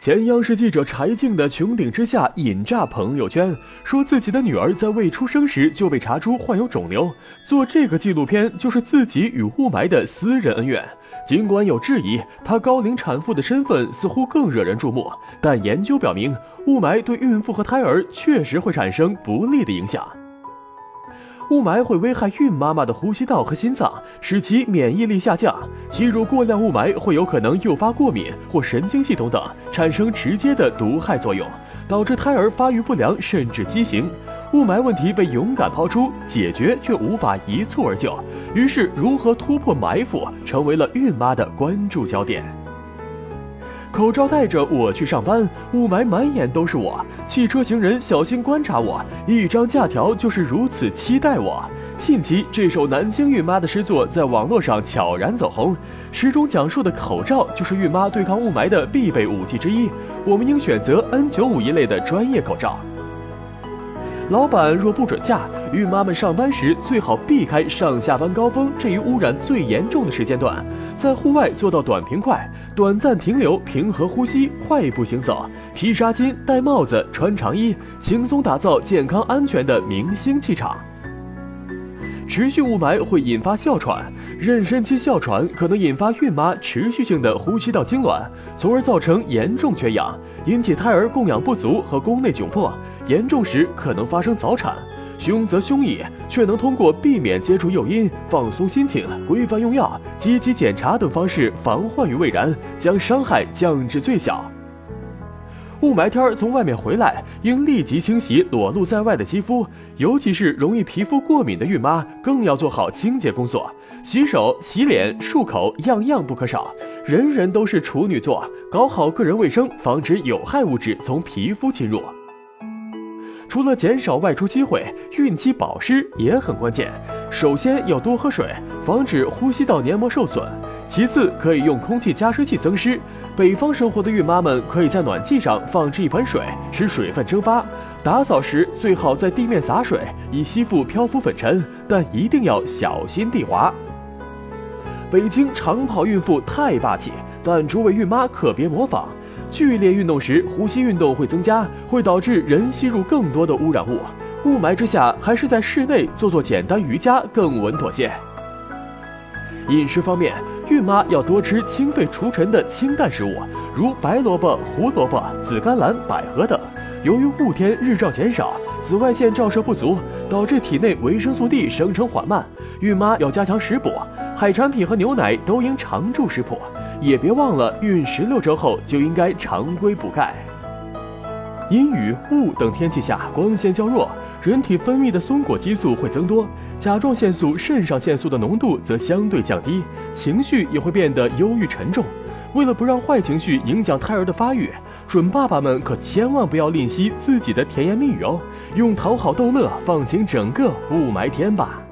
前央视记者柴静的穹顶之下引炸朋友圈，说自己的女儿在未出生时就被查出患有肿瘤。做这个纪录片就是自己与雾霾的私人恩怨。尽管有质疑，她高龄产妇的身份似乎更惹人注目。但研究表明，雾霾对孕妇和胎儿确实会产生不利的影响。雾霾会危害孕妈妈的呼吸道和心脏，使其免疫力下降。吸入过量雾霾会有可能诱发过敏或神经系统等，产生直接的毒害作用，导致胎儿发育不良甚至畸形。雾霾问题被勇敢抛出，解决却无法一蹴而就。于是，如何突破埋伏，成为了孕妈的关注焦点。口罩戴着，我去上班，雾霾满眼都是我。汽车行人小心观察我，一张假条就是如此期待我。近期，这首南京孕妈的诗作在网络上悄然走红。诗中讲述的口罩就是孕妈对抗雾霾的必备武器之一。我们应选择 N95 一类的专业口罩。老板若不准假，孕妈们上班时最好避开上下班高峰这一污染最严重的时间段，在户外做到短平快，短暂停留，平和呼吸，快步行走，披纱巾，戴帽子，穿长衣，轻松打造健康安全的明星气场。持续雾霾会引发哮喘，妊娠期哮喘可能引发孕妈持续性的呼吸道痉挛，从而造成严重缺氧，引起胎儿供氧不足和宫内窘迫，严重时可能发生早产。凶则凶矣，却能通过避免接触诱因、放松心情、规范用药、积极检查等方式防患于未然，将伤害降至最小。雾霾天儿从外面回来，应立即清洗裸露在外的肌肤，尤其是容易皮肤过敏的孕妈，更要做好清洁工作。洗手、洗脸、漱口，样样不可少。人人都是处女座，搞好个人卫生，防止有害物质从皮肤侵入。除了减少外出机会，孕期保湿也很关键。首先要多喝水，防止呼吸道黏膜受损；其次可以用空气加湿器增湿。北方生活的孕妈们可以在暖气上放置一盆水，使水分蒸发。打扫时最好在地面洒水，以吸附漂浮粉尘，但一定要小心地滑。北京长跑孕妇太霸气，但诸位孕妈可别模仿。剧烈运动时，呼吸运动会增加，会导致人吸入更多的污染物。雾霾之下，还是在室内做做简单瑜伽更稳妥些。饮食方面。孕妈要多吃清肺除尘的清淡食物，如白萝卜、胡萝卜、紫甘蓝、百合等。由于雾天日照减少，紫外线照射不足，导致体内维生素 D 生成缓慢。孕妈要加强食补，海产品和牛奶都应常驻食谱。也别忘了，孕十六周后就应该常规补钙。阴雨、雾等天气下，光线较弱。人体分泌的松果激素会增多，甲状腺素、肾上腺素的浓度则相对降低，情绪也会变得忧郁沉重。为了不让坏情绪影响胎儿的发育，准爸爸们可千万不要吝惜自己的甜言蜜语哦，用讨好逗乐放晴整个雾霾天吧。